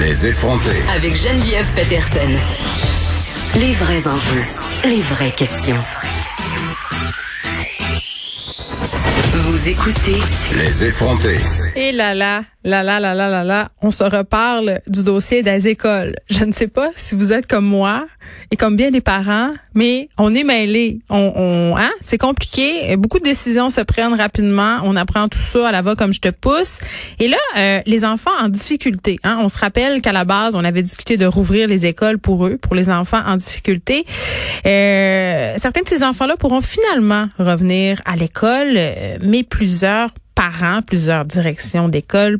Les effronter. Avec Geneviève Peterson. Les vrais enjeux, les vraies questions. Vous écoutez Les effronter. Et là là, là là là là là on se reparle du dossier des écoles. Je ne sais pas si vous êtes comme moi et comme bien des parents, mais on est mêlés. On, on hein, c'est compliqué. Beaucoup de décisions se prennent rapidement. On apprend tout ça à la va comme je te pousse. Et là, euh, les enfants en difficulté. Hein, on se rappelle qu'à la base, on avait discuté de rouvrir les écoles pour eux, pour les enfants en difficulté. Euh, certains de ces enfants-là pourront finalement revenir à l'école, euh, mais plusieurs parents, plusieurs directions d'école,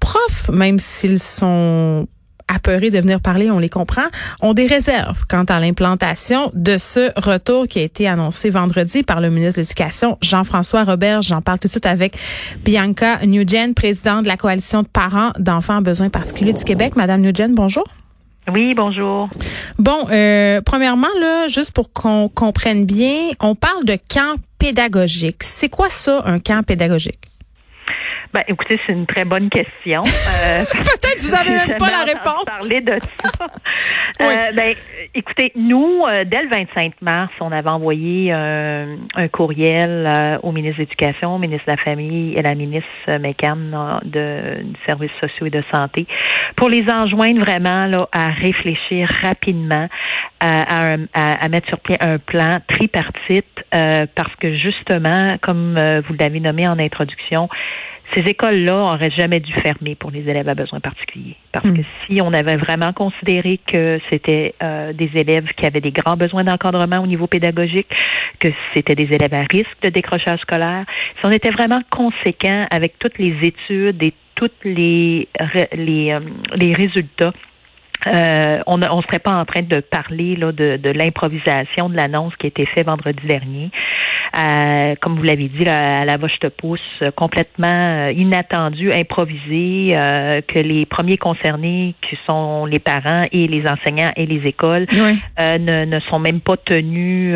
profs, même s'ils sont apeurés de venir parler, on les comprend, ont des réserves quant à l'implantation de ce retour qui a été annoncé vendredi par le ministre de l'Éducation, Jean-François Robert. J'en parle tout de suite avec Bianca Nugent, présidente de la coalition de parents d'enfants en besoins particuliers du Québec. Madame Nugent, bonjour. Oui, bonjour. Bon, euh, premièrement, là, juste pour qu'on comprenne bien, on parle de camp pédagogique. C'est quoi ça, un camp pédagogique? Ben, écoutez, c'est une très bonne question. Euh, Peut-être vous avez même pas la réponse. Parler de ça. euh, ben, écoutez, nous, euh, dès le 25 mars, on avait envoyé euh, un courriel au ministre de l'Éducation, au ministre de la Famille et à la ministre McCann de, de services sociaux et de santé pour les enjoindre vraiment là, à réfléchir rapidement à, à, à mettre sur pied un plan tripartite parce que justement, comme vous l'avez nommé en introduction, ces écoles-là auraient jamais dû fermer pour les élèves à besoins particuliers. Parce que si on avait vraiment considéré que c'était euh, des élèves qui avaient des grands besoins d'encadrement au niveau pédagogique, que c'était des élèves à risque de décrochage scolaire, si on était vraiment conséquent avec toutes les études et toutes les les, euh, les résultats euh, on ne serait pas en train de parler là, de, de l'improvisation de l'annonce qui a été faite vendredi dernier. Euh, comme vous l'avez dit, à la vache te pousse, complètement euh, inattendu, improvisé, euh, que les premiers concernés, qui sont les parents et les enseignants et les écoles, ne, ne, sont même pas tenus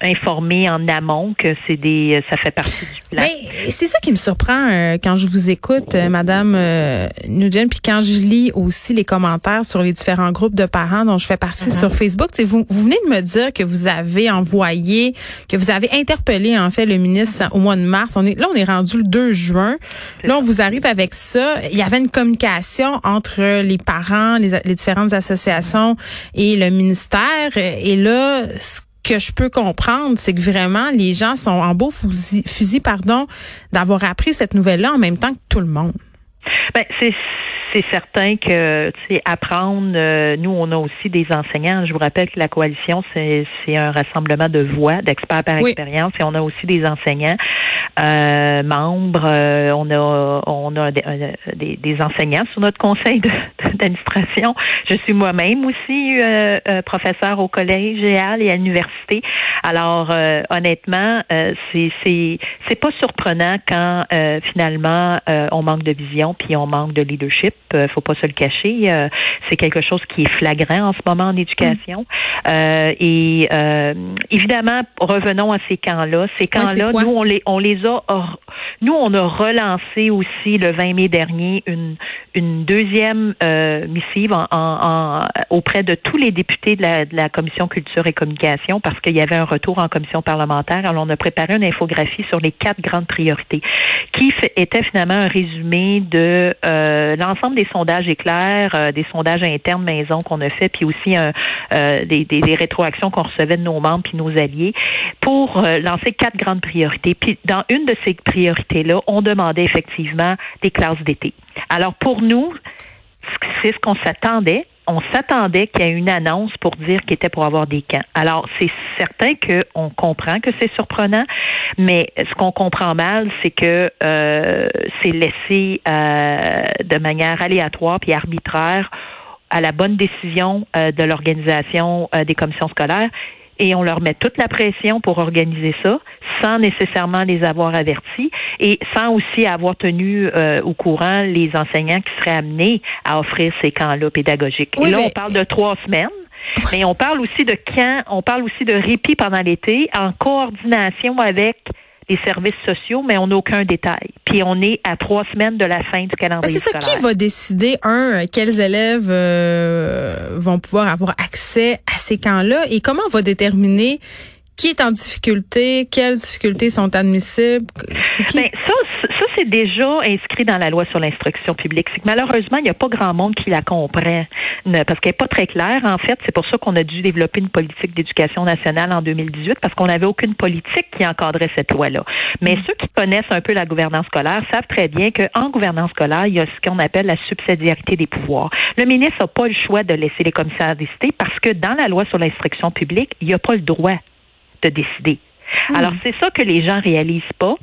informer en amont que c'est des ça fait partie du plan. Mais c'est ça qui me surprend euh, quand je vous écoute euh, madame euh, Nugent puis quand je lis aussi les commentaires sur les différents groupes de parents dont je fais partie sur uh-huh. Facebook, vous vous venez de me dire que vous avez envoyé que vous avez interpellé en fait le ministre au mois de mars. On est là on est rendu le 2 juin. Là on vous arrive avec ça, il y avait une communication entre les parents, les, les différentes associations et le ministère et là ce que je peux comprendre, c'est que vraiment les gens sont en beau fusil, pardon, d'avoir appris cette nouvelle-là en même temps que tout le monde. Ben, c'est c'est certain que apprendre, euh, nous, on a aussi des enseignants. Je vous rappelle que la coalition, c'est un rassemblement de voix, d'experts par expérience, et on a aussi des enseignants euh, membres. Euh, on a on a des, des, enseignants sur notre conseil d'administration. Je suis moi-même aussi professeur au collège et à l'université. Alors, honnêtement, c'est c'est c'est pas surprenant quand finalement on manque de vision puis on manque de leadership euh, faut pas se le cacher. Euh, c'est quelque chose qui est flagrant en ce moment en éducation. Mm. Euh, et évidemment, revenons à ces camps-là. Ces camps-là, nous on les on les a nous on a relancé aussi le 20 mai dernier une une deuxième missive en, auprès de tous les députés de la, de la commission culture et communication parce qu'il y avait un retour en commission parlementaire. Alors on a préparé une infographie sur les quatre grandes priorités qui était finalement un résumé de l'ensemble des sondages éclairs, euh, des sondages internes maison qu'on a fait, puis aussi euh, des, des, rétroactions qu'on recevait de nos membres puis nos alliés, pour euh, lancer quatre grandes priorités. Puis dans une de ces priorités-là, on demandait effectivement des classes d'été. Alors pour nous, c'est ce qu'on s'attendait on s'attendait qu'il y ait une annonce pour dire qu'il était pour avoir des camps. Alors, c'est certain qu'on comprend que c'est surprenant, mais ce qu'on comprend mal, c'est que euh, c'est laissé euh, de manière aléatoire puis arbitraire à la bonne décision euh, de l'organisation des commissions scolaires et on leur met toute la pression pour organiser ça sans nécessairement les avoir avertis et sans aussi avoir tenu euh, au courant les enseignants qui seraient amenés à offrir ces camps-là pédagogiques. et là, on parle de trois semaines. Mais on parle aussi de camps, on parle aussi de répit pendant l'été en coordination avec les services sociaux, mais on n'a aucun détail. Puis on est à trois semaines de la fin du calendrier C'est ça qui va décider, un, quels élèves euh, vont pouvoir avoir accès à ces camps-là et comment on va déterminer qui est en difficulté, quelles difficultés sont admissibles? Qui? Ben, ça c'est déjà inscrit dans la loi sur l'instruction publique. C'est que malheureusement, il n'y a pas grand monde qui la comprend parce qu'elle n'est pas très claire. En fait, c'est pour ça qu'on a dû développer une politique d'éducation nationale en 2018 parce qu'on n'avait aucune politique qui encadrait cette loi-là. Mais mm. ceux qui connaissent un peu la gouvernance scolaire savent très bien qu'en gouvernance scolaire, il y a ce qu'on appelle la subsidiarité des pouvoirs. Le ministre n'a pas le choix de laisser les commissaires décider parce que dans la loi sur l'instruction publique, il n'y a pas le droit de décider. Hmm. Alors c'est ça que les gens réalisent pas,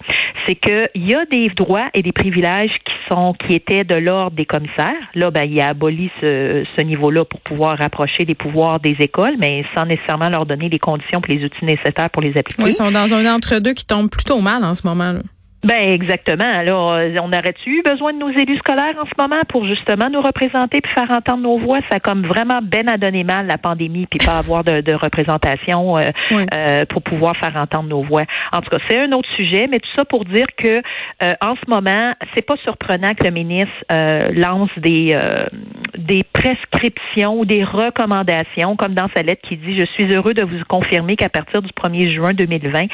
c'est qu'il y a des droits et des privilèges qui sont qui étaient de l'ordre des commissaires. Là, ben il a aboli ce, ce niveau-là pour pouvoir rapprocher les pouvoirs des écoles, mais sans nécessairement leur donner les conditions et les outils nécessaires pour les appliquer. ils sont dans un entre-deux qui tombe plutôt mal en ce moment. Là. Ben exactement. Alors, euh, on aurait-tu eu besoin de nos élus scolaires en ce moment pour justement nous représenter puis faire entendre nos voix? Ça a comme vraiment ben à donner mal la pandémie puis pas avoir de, de représentation euh, euh, pour pouvoir faire entendre nos voix. En tout cas, c'est un autre sujet, mais tout ça pour dire que en ce moment, c'est pas surprenant que le ministre lance des des prescriptions ou des recommandations, comme dans sa lettre qui dit Je suis heureux de vous confirmer qu'à partir du 1er juin 2020,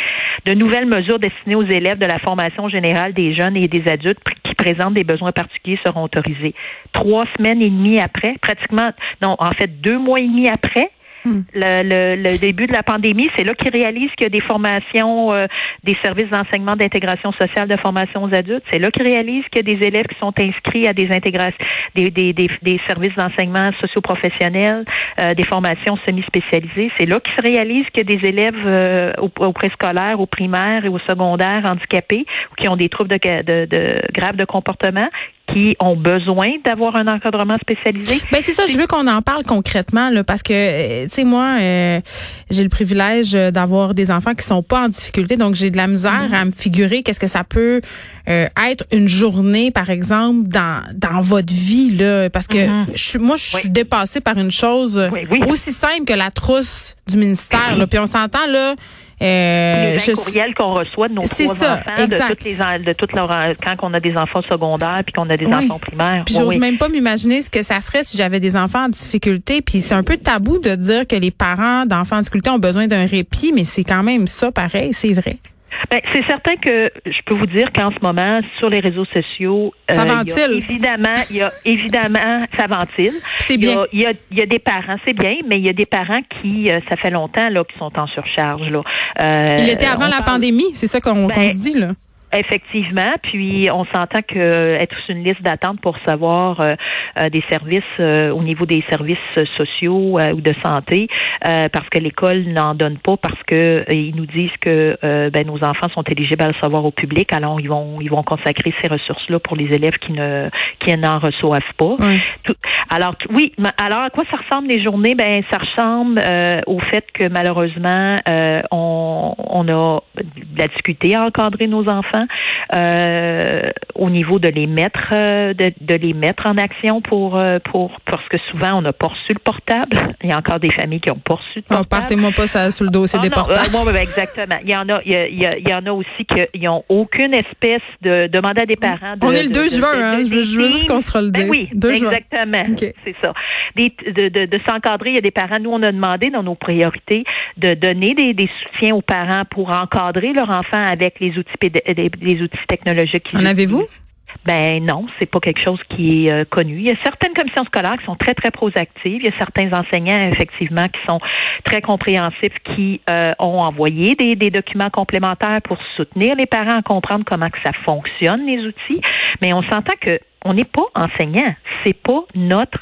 de nouvelles mesures destinées aux élèves de la formation générale des jeunes et des adultes qui présentent des besoins particuliers seront autorisées. Trois semaines et demie après, pratiquement, non, en fait, deux mois et demi après, Hmm. Le, le, début de la pandémie, c'est là qu'ils réalisent qu'il y a des formations, euh, des services d'enseignement d'intégration sociale de formation aux adultes. C'est là qu'ils réalisent qu'il y a des élèves qui sont inscrits à des intégrations, des, des, des, services d'enseignement socio-professionnels, euh, des formations semi-spécialisées. C'est là qu'ils se réalisent qu'il y a des élèves euh, au, au préscolaire, au primaire et au secondaire handicapés ou qui ont des troubles de, de, de graves de comportement qui ont besoin d'avoir un encadrement spécialisé. Ben c'est ça, je veux qu'on en parle concrètement là, parce que euh, tu sais moi euh, j'ai le privilège d'avoir des enfants qui sont pas en difficulté, donc j'ai de la misère mhm. à me figurer qu'est-ce que ça peut euh, être une journée par exemple dans dans votre vie là, parce que mhm. je moi je suis dépassée par une chose aussi simple que la trousse du ministère là, puis on s'entend là euh, les courriels qu'on reçoit de nos trois ça, enfants, de toutes les de toutes leurs quand on a des enfants secondaires puis qu'on a des enfants primaires. Puis j'ose même pas m'imaginer ce que ça serait si j'avais des enfants en difficulté. Puis c'est un peu tabou de dire que les parents d'enfants en difficulté ont besoin d'un répit, mais c'est quand même ça pareil, c'est vrai. Ben, c'est certain que je peux vous dire qu'en ce moment, sur les réseaux sociaux, euh, ça ventile. évidemment, il y a évidemment, ça ventile. C'est bien. Il y, a, il y a des parents, c'est bien, mais il y a des parents qui, euh, ça fait longtemps là, qui sont en surcharge là. Euh, il était avant la pandémie, c'est ça qu'on ben, se dit là. Effectivement, puis on s'entend que être sur une liste d'attente pour savoir euh, euh, des services euh, au niveau des services sociaux ou de santé, parce que l'école n'en donne pas, parce que ils nous disent que ben, nos enfants sont éligibles à le savoir au public, alors ils vont ils vont consacrer ces ressources-là pour les élèves qui ne qui n'en reçoivent pas. alors oui, alors à quoi ça ressemble les journées? Ben ça ressemble au fait que malheureusement on, on a de la difficulté à encadrer nos enfants euh, au niveau de les mettre euh, de, les mettre en action pour euh, pour parce que souvent on n'a pas reçu le portable. Il y a encore des familles qui ont pas reçu le portable. partez-moi pas ça sur le dossier ah des portables. Ben, exactement. Il y en a il y, en a aussi qui n'ont aucune espèce de demander à des parents. on est le 2 juin, hein. Je, veux juste qu'on se le ben oui, exactement. C'est ça. de, s'encadrer. Il y a des parents. Nous, on a demandé dans nos priorités de donner des, des soutiens aux parents pour encadrer leur enfant avec les outils des outils technologiques. En avez-vous? Ben non, c'est pas quelque chose qui est euh, connu. Il y a certaines commissions scolaires qui sont très très proactives. Il y a certains enseignants effectivement qui sont très compréhensifs, qui euh, ont envoyé des, des, documents complémentaires pour soutenir les parents à comprendre comment que ça fonctionne les outils. Mais on s'entend que on n'est pas enseignant. C'est pas notre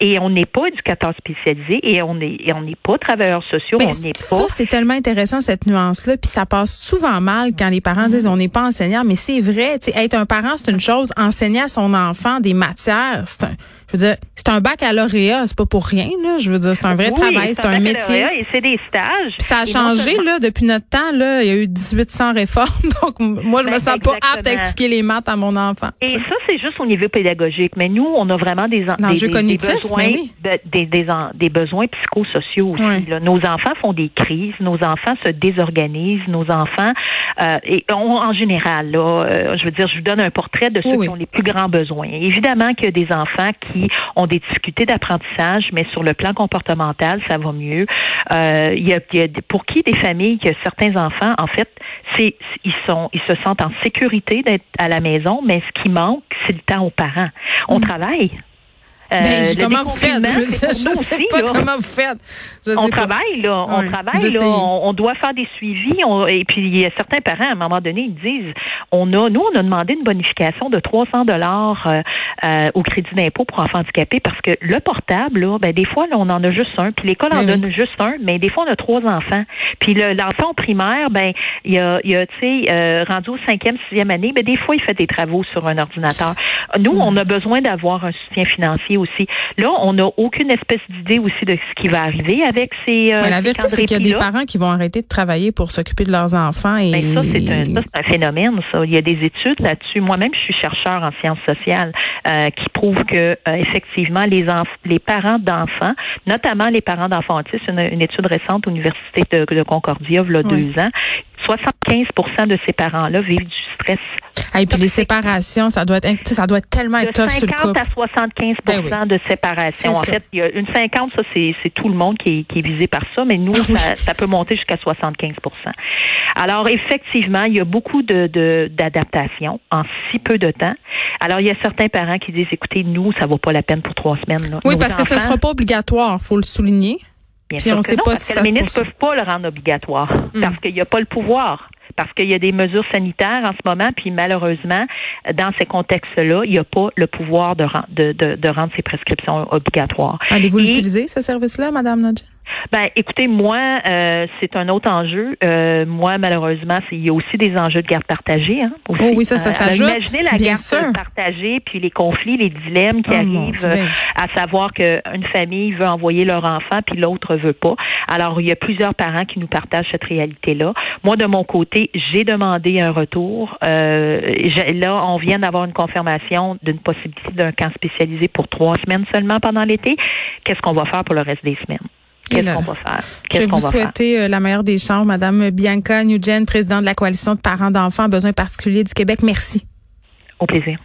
et on n'est pas éducateur spécialisé et on n'est on n'est pas travailleurs sociaux, Mais on n'est pas. Ça, c'est tellement intéressant, cette nuance-là. Puis ça passe souvent mal quand les parents disent on n'est pas enseignant. Mais c'est vrai, tu être un parent, c'est une chose. Enseigner à son enfant des matières, c'est un, je veux dire, c'est un baccalauréat, c'est pas pour rien, là. Je veux dire, c'est un vrai Oui, travail, c'est un, métier. Et c'est des stages. Puis ça a Et changé, là, depuis notre temps, là. Il y a eu 1800 réformes. Donc, moi, je me Ben, sens pas apte à expliquer les maths à mon enfant. Et ça, c'est juste au niveau pédagogique. Mais nous, on a vraiment des, en- des, cognitif, besoins, oui. de- des, des, en- des besoins psychosociaux aussi. Là. Nos enfants font des crises, nos enfants se désorganisent, nos enfants, euh, et on- en général, là, euh, je veux dire, je vous donne un portrait de ceux qui ont les plus grands besoins. Évidemment qu'il y a des enfants qui ont des difficultés d'apprentissage, mais sur le plan comportemental, ça va mieux. Euh, il y a, il y a pour qui des familles que certains enfants, en fait, c'est ils sont ils se sentent en sécurité d'être à la maison, mais ce qui manque, c'est le temps aux parents. On travaille. Euh, Ben, comment vous faites? Je, sais pas là. comment vous faites. Je On sais pas. travaille, là. On travaille, là. On, on doit faire des suivis. on- et puis, il y a certains parents, à un moment donné, ils disent, on a, nous, on a demandé une bonification de 300 dollars euh, euh, au crédit d'impôt pour enfants handicapés parce que le portable, là, ben, des fois, là, on en a juste un. Puis l'école en Oui, oui. donne juste un, mais des fois, on a trois enfants. Puis le- l'enfant primaire, ben, il a, il a tu sais, euh, rendu au cinquième, sixième année, ben, des fois, il fait des travaux sur un ordinateur. Nous, Mm. on a besoin d'avoir un soutien financier aussi. Là, on n'a aucune espèce d'idée aussi de ce qui va arriver avec ces. euh, Mais la ces vérité, c'est qu'il y a des parents qui vont arrêter de travailler pour s'occuper de leurs enfants. Et Ben, ça, c'est un, phénomène, ça. Il y a des études là-dessus. Moi-même, je suis chercheur en sciences sociales euh, qui prouvent que, euh, effectivement, les, parents d'enfants, notamment les parents d'enfants autistes, une, une étude récente à l'Université de, de Concordia, il y a Oui. deux ans, 75% de ces parents-là vivent du stress. Et puis les séparations, ça doit être, ça doit être tellement De tough sur le 50 couple. à 75 Ben oui. de séparation. En ça. fait, il y a une 50, ça, c'est c'est tout le monde qui est, qui est visé par ça, mais nous, ça, ça peut monter jusqu'à 75% Alors, effectivement, il y a beaucoup de de- d'adaptation en si peu de temps. Alors, il y a certains parents qui disent, écoutez, nous, ça vaut pas la peine pour trois semaines. là. Oui, Nos parce que ce sera pas obligatoire, faut le souligner. Bien puis sûr on que sait non, pas parce que les ministres ne peuvent pas le rendre obligatoire Mm. parce qu'il n'y a pas le pouvoir. Parce qu'il y a des mesures sanitaires en ce moment, puis malheureusement, dans ces contextes-là, il n'y a pas le pouvoir de, de, de, de rendre ces prescriptions obligatoires. Allez-vous l'utiliser, ce service-là, Madame Nodge? Ben, écoutez, moi, euh, c'est un autre enjeu. Euh, moi, malheureusement, c'est- il y a aussi des enjeux de garde partagée. Hein, aussi. Oh oui, ça, ça Euh, s'ajoute, Imaginez la bien garde sûr. partagée, puis les conflits, les dilemmes qui Oh, arrivent, euh, à savoir qu'une famille veut envoyer leur enfant, puis l'autre veut pas. Alors, il y a plusieurs parents qui nous partagent cette réalité-là. Moi, de mon côté, j'ai demandé un retour. Euh, là, on vient d'avoir une confirmation d'une possibilité d'un camp spécialisé pour trois semaines seulement pendant l'été. Qu'est-ce qu'on va faire pour le reste des semaines? Qu'est-ce qu'on va faire? Je vais vous va souhaiter euh, la meilleure des chances, Madame Bianca Nugent, présidente de la Coalition de parents d'enfants à besoins particuliers du Québec. Merci. Au plaisir.